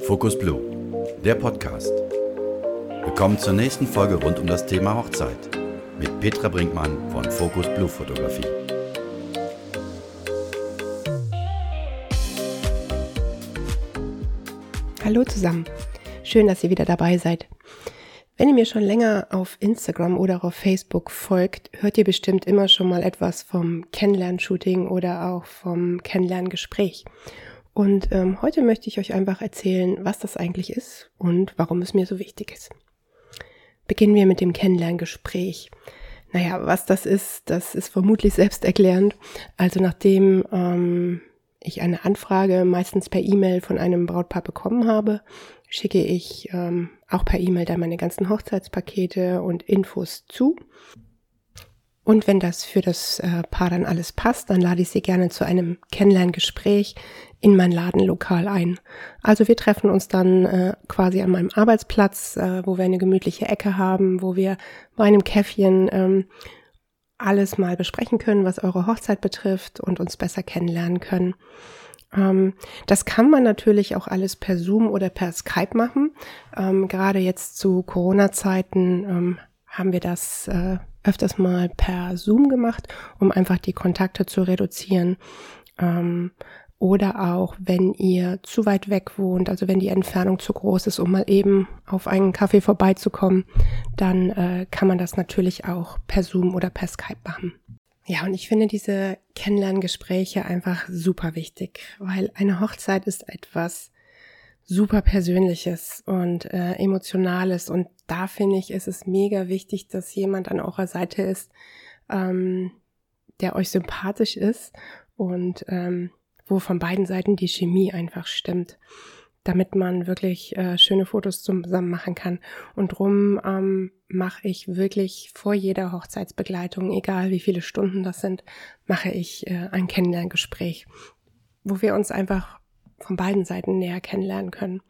Focus Blue, der Podcast. Willkommen zur nächsten Folge rund um das Thema Hochzeit mit Petra Brinkmann von Focus Blue Fotografie. Hallo zusammen, schön, dass ihr wieder dabei seid. Wenn ihr mir schon länger auf Instagram oder auf Facebook folgt, hört ihr bestimmt immer schon mal etwas vom Kennenlern-Shooting oder auch vom Kennenlerngespräch. Und ähm, heute möchte ich euch einfach erzählen, was das eigentlich ist und warum es mir so wichtig ist. Beginnen wir mit dem Kennenlerngespräch. Naja, was das ist, das ist vermutlich selbsterklärend. Also nachdem ähm, ich eine Anfrage meistens per E-Mail von einem Brautpaar bekommen habe, schicke ich ähm, auch per E-Mail dann meine ganzen Hochzeitspakete und Infos zu. Und wenn das für das äh, Paar dann alles passt, dann lade ich sie gerne zu einem Kennenlerngespräch in mein Ladenlokal ein. Also wir treffen uns dann äh, quasi an meinem Arbeitsplatz, äh, wo wir eine gemütliche Ecke haben, wo wir bei einem Käffchen ähm, alles mal besprechen können, was eure Hochzeit betrifft und uns besser kennenlernen können. Ähm, das kann man natürlich auch alles per Zoom oder per Skype machen. Ähm, gerade jetzt zu Corona-Zeiten ähm, haben wir das äh, öfters mal per Zoom gemacht, um einfach die Kontakte zu reduzieren. Oder auch, wenn ihr zu weit weg wohnt, also wenn die Entfernung zu groß ist, um mal eben auf einen Kaffee vorbeizukommen, dann äh, kann man das natürlich auch per Zoom oder per Skype machen. Ja, und ich finde diese Kennenlerngespräche einfach super wichtig, weil eine Hochzeit ist etwas super Persönliches und äh, Emotionales und da finde ich, ist es mega wichtig, dass jemand an eurer Seite ist, ähm, der euch sympathisch ist und ähm, wo von beiden Seiten die Chemie einfach stimmt, damit man wirklich äh, schöne Fotos zusammen machen kann. Und drum ähm, mache ich wirklich vor jeder Hochzeitsbegleitung, egal wie viele Stunden das sind, mache ich äh, ein Kennenlerngespräch, wo wir uns einfach von beiden Seiten näher kennenlernen können.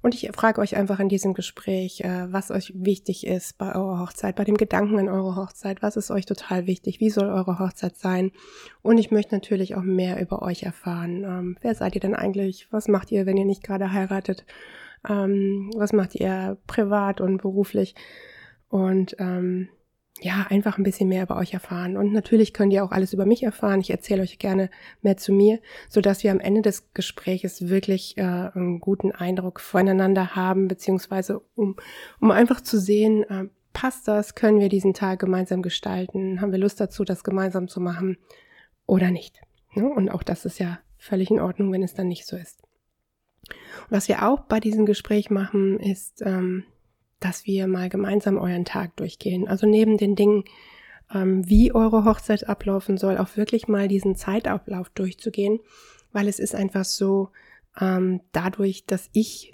Und ich frage euch einfach in diesem Gespräch, äh, was euch wichtig ist bei eurer Hochzeit, bei dem Gedanken an eure Hochzeit, was ist euch total wichtig, wie soll eure Hochzeit sein. Und ich möchte natürlich auch mehr über euch erfahren. Ähm, wer seid ihr denn eigentlich? Was macht ihr, wenn ihr nicht gerade heiratet? Ähm, was macht ihr privat und beruflich? Und ähm, ja, einfach ein bisschen mehr über euch erfahren. Und natürlich könnt ihr auch alles über mich erfahren. Ich erzähle euch gerne mehr zu mir, so dass wir am Ende des Gespräches wirklich äh, einen guten Eindruck voneinander haben, beziehungsweise um, um einfach zu sehen, äh, passt das, können wir diesen Tag gemeinsam gestalten, haben wir Lust dazu, das gemeinsam zu machen oder nicht. Ne? Und auch das ist ja völlig in Ordnung, wenn es dann nicht so ist. Was wir auch bei diesem Gespräch machen, ist, ähm, dass wir mal gemeinsam euren Tag durchgehen. Also neben den Dingen, ähm, wie eure Hochzeit ablaufen soll, auch wirklich mal diesen Zeitablauf durchzugehen, weil es ist einfach so, ähm, dadurch, dass ich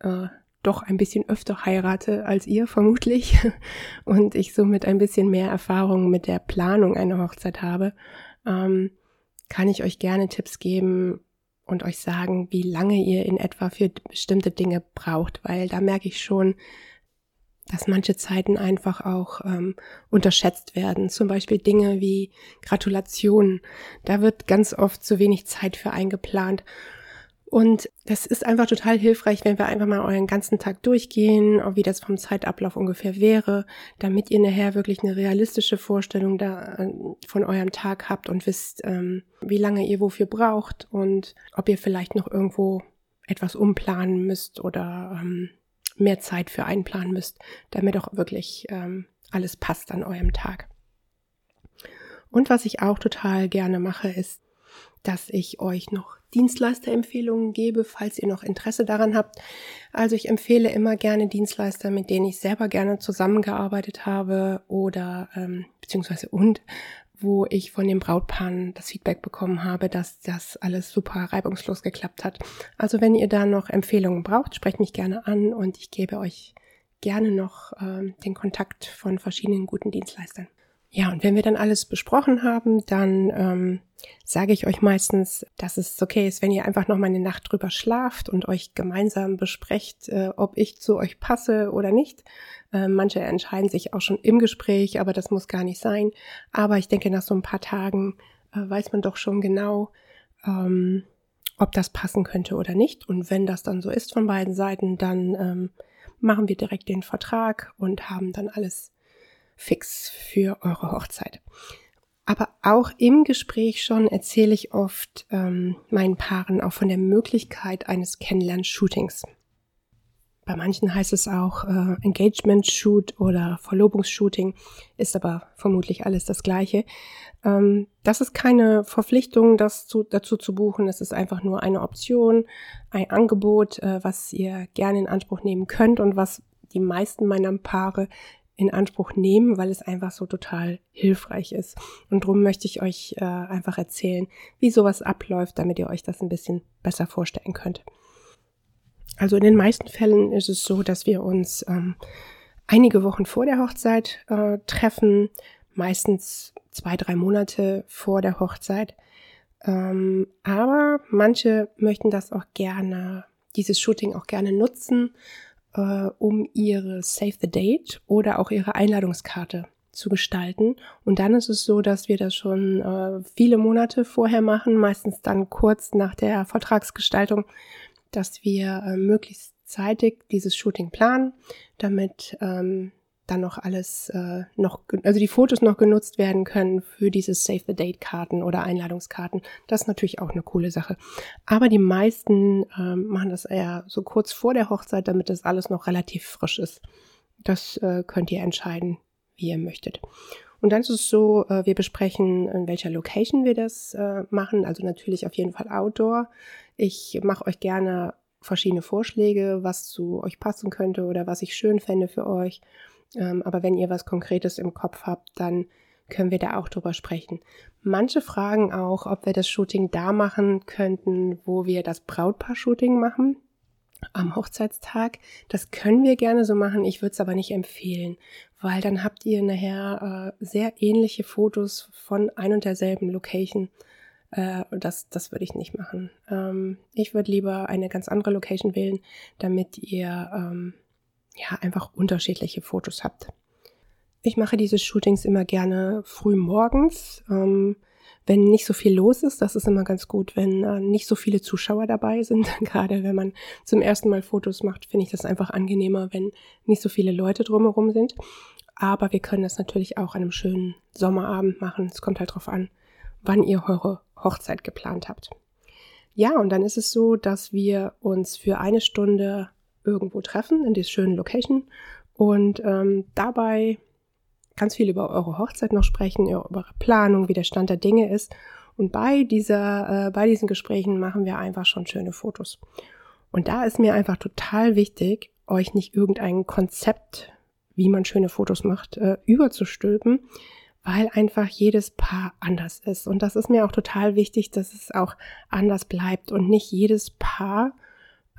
äh, doch ein bisschen öfter heirate als ihr vermutlich und ich somit ein bisschen mehr Erfahrung mit der Planung einer Hochzeit habe, ähm, kann ich euch gerne Tipps geben und euch sagen, wie lange ihr in etwa für bestimmte Dinge braucht, weil da merke ich schon, dass manche Zeiten einfach auch ähm, unterschätzt werden. Zum Beispiel Dinge wie Gratulationen. Da wird ganz oft zu wenig Zeit für eingeplant. Und das ist einfach total hilfreich, wenn wir einfach mal euren ganzen Tag durchgehen, wie das vom Zeitablauf ungefähr wäre, damit ihr nachher wirklich eine realistische Vorstellung da äh, von eurem Tag habt und wisst, ähm, wie lange ihr wofür braucht und ob ihr vielleicht noch irgendwo etwas umplanen müsst oder ähm, mehr Zeit für einplanen müsst, damit auch wirklich ähm, alles passt an eurem Tag. Und was ich auch total gerne mache, ist, dass ich euch noch Dienstleisterempfehlungen gebe, falls ihr noch Interesse daran habt. Also ich empfehle immer gerne Dienstleister, mit denen ich selber gerne zusammengearbeitet habe oder ähm, beziehungsweise und wo ich von den Brautpaaren das Feedback bekommen habe, dass das alles super reibungslos geklappt hat. Also wenn ihr da noch Empfehlungen braucht, sprecht mich gerne an und ich gebe euch gerne noch ähm, den Kontakt von verschiedenen guten Dienstleistern. Ja, und wenn wir dann alles besprochen haben, dann ähm, sage ich euch meistens, dass es okay ist, wenn ihr einfach noch mal eine Nacht drüber schlaft und euch gemeinsam besprecht, äh, ob ich zu euch passe oder nicht. Äh, manche entscheiden sich auch schon im Gespräch, aber das muss gar nicht sein. Aber ich denke, nach so ein paar Tagen äh, weiß man doch schon genau, ähm, ob das passen könnte oder nicht. Und wenn das dann so ist von beiden Seiten, dann ähm, machen wir direkt den Vertrag und haben dann alles fix für eure Hochzeit. Aber auch im Gespräch schon erzähle ich oft ähm, meinen Paaren auch von der Möglichkeit eines Kennenlern-Shootings. Bei manchen heißt es auch äh, Engagement-Shoot oder Verlobungsshooting, ist aber vermutlich alles das Gleiche. Ähm, das ist keine Verpflichtung, das zu, dazu zu buchen. Es ist einfach nur eine Option, ein Angebot, äh, was ihr gerne in Anspruch nehmen könnt und was die meisten meiner Paare in Anspruch nehmen, weil es einfach so total hilfreich ist. Und darum möchte ich euch äh, einfach erzählen, wie sowas abläuft, damit ihr euch das ein bisschen besser vorstellen könnt. Also in den meisten Fällen ist es so, dass wir uns ähm, einige Wochen vor der Hochzeit äh, treffen, meistens zwei, drei Monate vor der Hochzeit. Ähm, aber manche möchten das auch gerne, dieses Shooting auch gerne nutzen, äh, um ihre Save the Date oder auch ihre Einladungskarte zu gestalten. Und dann ist es so, dass wir das schon äh, viele Monate vorher machen, meistens dann kurz nach der Vertragsgestaltung dass wir äh, möglichst zeitig dieses Shooting planen, damit ähm, dann noch alles äh, noch, also die Fotos noch genutzt werden können für diese Save the Date Karten oder Einladungskarten. Das ist natürlich auch eine coole Sache. Aber die meisten ähm, machen das eher so kurz vor der Hochzeit, damit das alles noch relativ frisch ist. Das äh, könnt ihr entscheiden, wie ihr möchtet. Und dann ist es so, äh, wir besprechen, in welcher Location wir das äh, machen. Also natürlich auf jeden Fall Outdoor. Ich mache euch gerne verschiedene Vorschläge, was zu euch passen könnte oder was ich schön fände für euch. Ähm, aber wenn ihr was Konkretes im Kopf habt, dann können wir da auch drüber sprechen. Manche fragen auch, ob wir das Shooting da machen könnten, wo wir das Brautpaar-Shooting machen am Hochzeitstag. Das können wir gerne so machen, ich würde es aber nicht empfehlen, weil dann habt ihr nachher äh, sehr ähnliche Fotos von ein und derselben Location äh, das, das würde ich nicht machen. Ähm, ich würde lieber eine ganz andere Location wählen, damit ihr ähm, ja einfach unterschiedliche Fotos habt. Ich mache diese Shootings immer gerne früh morgens, ähm, wenn nicht so viel los ist. Das ist immer ganz gut, wenn äh, nicht so viele Zuschauer dabei sind. Gerade wenn man zum ersten Mal Fotos macht, finde ich das einfach angenehmer, wenn nicht so viele Leute drumherum sind. Aber wir können das natürlich auch an einem schönen Sommerabend machen. Es kommt halt drauf an, wann ihr eure Hochzeit geplant habt. Ja, und dann ist es so, dass wir uns für eine Stunde irgendwo treffen in dieser schönen Location und ähm, dabei ganz viel über eure Hochzeit noch sprechen, über eure Planung, wie der Stand der Dinge ist. Und bei dieser, äh, bei diesen Gesprächen machen wir einfach schon schöne Fotos. Und da ist mir einfach total wichtig, euch nicht irgendein Konzept, wie man schöne Fotos macht, äh, überzustülpen, weil einfach jedes Paar anders ist. Und das ist mir auch total wichtig, dass es auch anders bleibt und nicht jedes Paar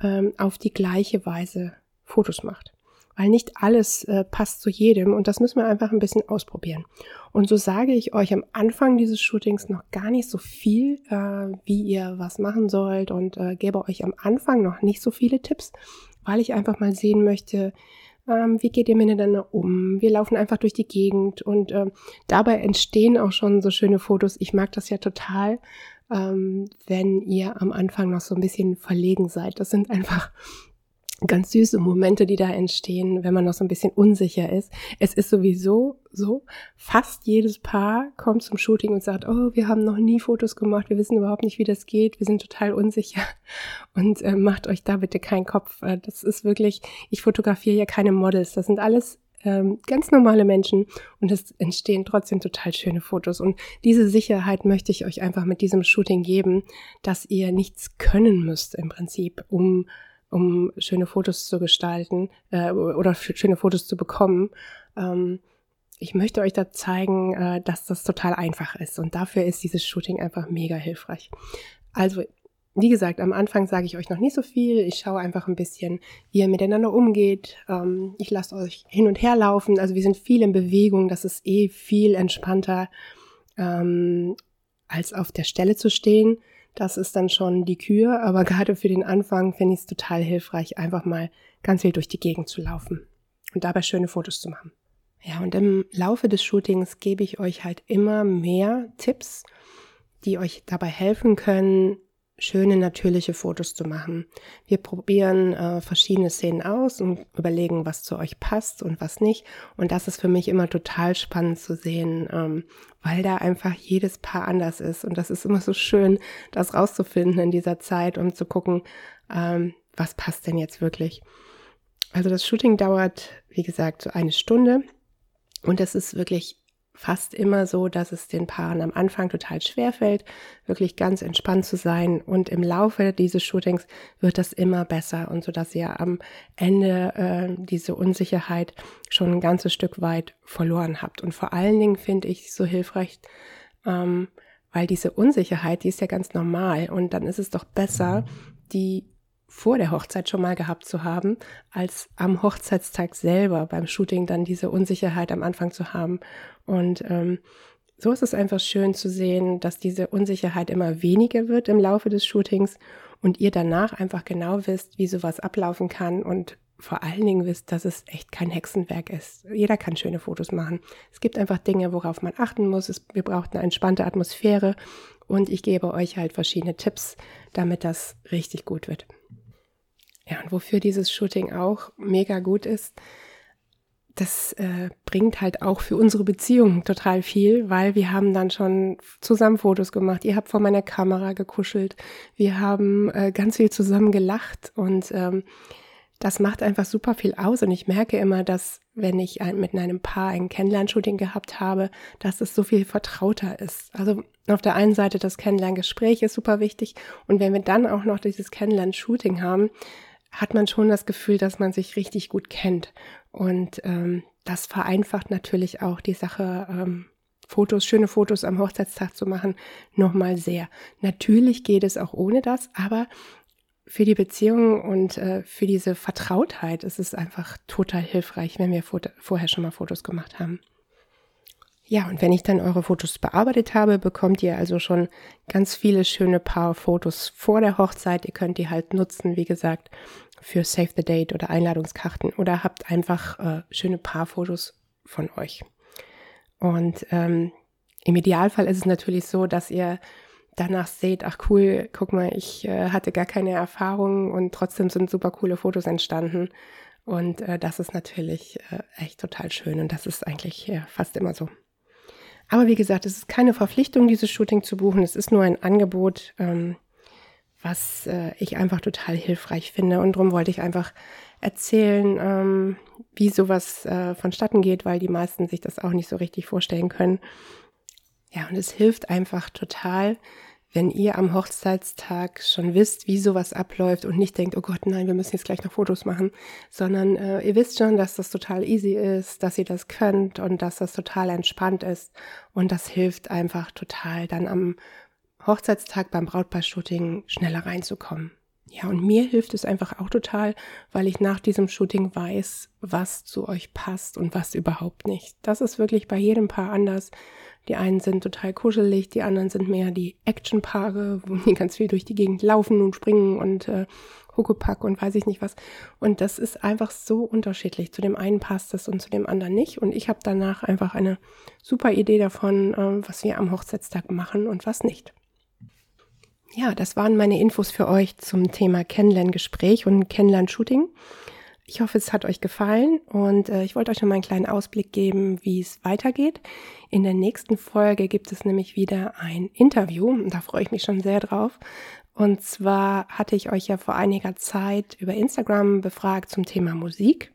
ähm, auf die gleiche Weise Fotos macht. Weil nicht alles äh, passt zu jedem und das müssen wir einfach ein bisschen ausprobieren. Und so sage ich euch am Anfang dieses Shootings noch gar nicht so viel, äh, wie ihr was machen sollt und äh, gebe euch am Anfang noch nicht so viele Tipps, weil ich einfach mal sehen möchte, ähm, wie geht ihr miteinander um? Wir laufen einfach durch die Gegend und äh, dabei entstehen auch schon so schöne Fotos. Ich mag das ja total, ähm, wenn ihr am Anfang noch so ein bisschen verlegen seid. Das sind einfach ganz süße Momente, die da entstehen, wenn man noch so ein bisschen unsicher ist. Es ist sowieso so, fast jedes Paar kommt zum Shooting und sagt, oh, wir haben noch nie Fotos gemacht, wir wissen überhaupt nicht, wie das geht, wir sind total unsicher und äh, macht euch da bitte keinen Kopf. Das ist wirklich, ich fotografiere ja keine Models, das sind alles ähm, ganz normale Menschen und es entstehen trotzdem total schöne Fotos. Und diese Sicherheit möchte ich euch einfach mit diesem Shooting geben, dass ihr nichts können müsst im Prinzip, um um schöne Fotos zu gestalten äh, oder schöne Fotos zu bekommen. Ähm, ich möchte euch da zeigen, äh, dass das total einfach ist und dafür ist dieses Shooting einfach mega hilfreich. Also, wie gesagt, am Anfang sage ich euch noch nicht so viel. Ich schaue einfach ein bisschen, wie ihr miteinander umgeht. Ähm, ich lasse euch hin und her laufen. Also wir sind viel in Bewegung. Das ist eh viel entspannter, ähm, als auf der Stelle zu stehen. Das ist dann schon die Kür, aber gerade für den Anfang finde ich es total hilfreich, einfach mal ganz viel durch die Gegend zu laufen und dabei schöne Fotos zu machen. Ja, und im Laufe des Shootings gebe ich euch halt immer mehr Tipps, die euch dabei helfen können, schöne natürliche Fotos zu machen. Wir probieren äh, verschiedene Szenen aus und überlegen, was zu euch passt und was nicht. Und das ist für mich immer total spannend zu sehen, ähm, weil da einfach jedes Paar anders ist. Und das ist immer so schön, das rauszufinden in dieser Zeit, um zu gucken, ähm, was passt denn jetzt wirklich. Also das Shooting dauert, wie gesagt, so eine Stunde. Und es ist wirklich fast immer so, dass es den Paaren am Anfang total schwer fällt, wirklich ganz entspannt zu sein. Und im Laufe dieses Shootings wird das immer besser und so, dass ihr am Ende äh, diese Unsicherheit schon ein ganzes Stück weit verloren habt. Und vor allen Dingen finde ich so hilfreich, ähm, weil diese Unsicherheit, die ist ja ganz normal. Und dann ist es doch besser, die vor der Hochzeit schon mal gehabt zu haben, als am Hochzeitstag selber beim Shooting dann diese Unsicherheit am Anfang zu haben. Und ähm, so ist es einfach schön zu sehen, dass diese Unsicherheit immer weniger wird im Laufe des Shootings und ihr danach einfach genau wisst, wie sowas ablaufen kann und vor allen Dingen wisst, dass es echt kein Hexenwerk ist. Jeder kann schöne Fotos machen. Es gibt einfach Dinge, worauf man achten muss. Es, wir brauchen eine entspannte Atmosphäre und ich gebe euch halt verschiedene Tipps, damit das richtig gut wird. Ja, und wofür dieses Shooting auch mega gut ist, das äh, bringt halt auch für unsere Beziehung total viel, weil wir haben dann schon zusammen Fotos gemacht. Ihr habt vor meiner Kamera gekuschelt. Wir haben äh, ganz viel zusammen gelacht und ähm, das macht einfach super viel aus. Und ich merke immer, dass wenn ich ein, mit einem Paar ein Kennenlernshooting gehabt habe, dass es so viel vertrauter ist. Also auf der einen Seite das Kennenlerngespräch ist super wichtig. Und wenn wir dann auch noch dieses Kennenlernshooting haben, hat man schon das Gefühl, dass man sich richtig gut kennt. Und ähm, das vereinfacht natürlich auch die Sache, ähm, Fotos, schöne Fotos am Hochzeitstag zu machen, nochmal sehr. Natürlich geht es auch ohne das, aber für die Beziehung und äh, für diese Vertrautheit ist es einfach total hilfreich, wenn wir vorher schon mal Fotos gemacht haben. Ja, und wenn ich dann eure Fotos bearbeitet habe, bekommt ihr also schon ganz viele schöne Paar Fotos vor der Hochzeit. Ihr könnt die halt nutzen, wie gesagt, für Save the Date oder Einladungskarten oder habt einfach äh, schöne Paarfotos von euch. Und ähm, im Idealfall ist es natürlich so, dass ihr danach seht, ach cool, guck mal, ich äh, hatte gar keine Erfahrung und trotzdem sind super coole Fotos entstanden. Und äh, das ist natürlich äh, echt total schön und das ist eigentlich äh, fast immer so. Aber wie gesagt, es ist keine Verpflichtung, dieses Shooting zu buchen. Es ist nur ein Angebot, ähm, was äh, ich einfach total hilfreich finde. Und darum wollte ich einfach erzählen, ähm, wie sowas äh, vonstatten geht, weil die meisten sich das auch nicht so richtig vorstellen können. Ja, und es hilft einfach total, wenn ihr am Hochzeitstag schon wisst, wie sowas abläuft und nicht denkt, oh Gott, nein, wir müssen jetzt gleich noch Fotos machen, sondern äh, ihr wisst schon, dass das total easy ist, dass ihr das könnt und dass das total entspannt ist und das hilft einfach total dann am Hochzeitstag beim Brautpaar-Shooting schneller reinzukommen. Ja, und mir hilft es einfach auch total, weil ich nach diesem Shooting weiß, was zu euch passt und was überhaupt nicht. Das ist wirklich bei jedem Paar anders. Die einen sind total kuschelig, die anderen sind mehr die Actionpaare, wo die ganz viel durch die Gegend laufen und springen und äh, Huckepack und weiß ich nicht was. Und das ist einfach so unterschiedlich. Zu dem einen passt es und zu dem anderen nicht. Und ich habe danach einfach eine super Idee davon, äh, was wir am Hochzeitstag machen und was nicht. Ja, das waren meine Infos für euch zum Thema Kennenlerngespräch und Kennenlernshooting. Ich hoffe, es hat euch gefallen und äh, ich wollte euch noch mal einen kleinen Ausblick geben, wie es weitergeht. In der nächsten Folge gibt es nämlich wieder ein Interview und da freue ich mich schon sehr drauf. Und zwar hatte ich euch ja vor einiger Zeit über Instagram befragt zum Thema Musik.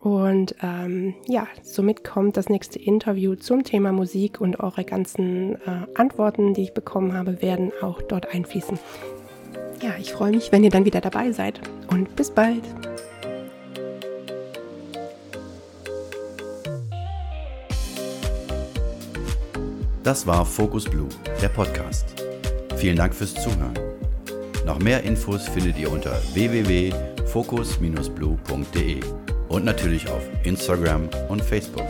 Und ähm, ja, somit kommt das nächste Interview zum Thema Musik und eure ganzen äh, Antworten, die ich bekommen habe, werden auch dort einfließen. Ja, ich freue mich, wenn ihr dann wieder dabei seid und bis bald. Das war Focus Blue, der Podcast. Vielen Dank fürs Zuhören. Noch mehr Infos findet ihr unter www.focus-blue.de und natürlich auf Instagram und Facebook.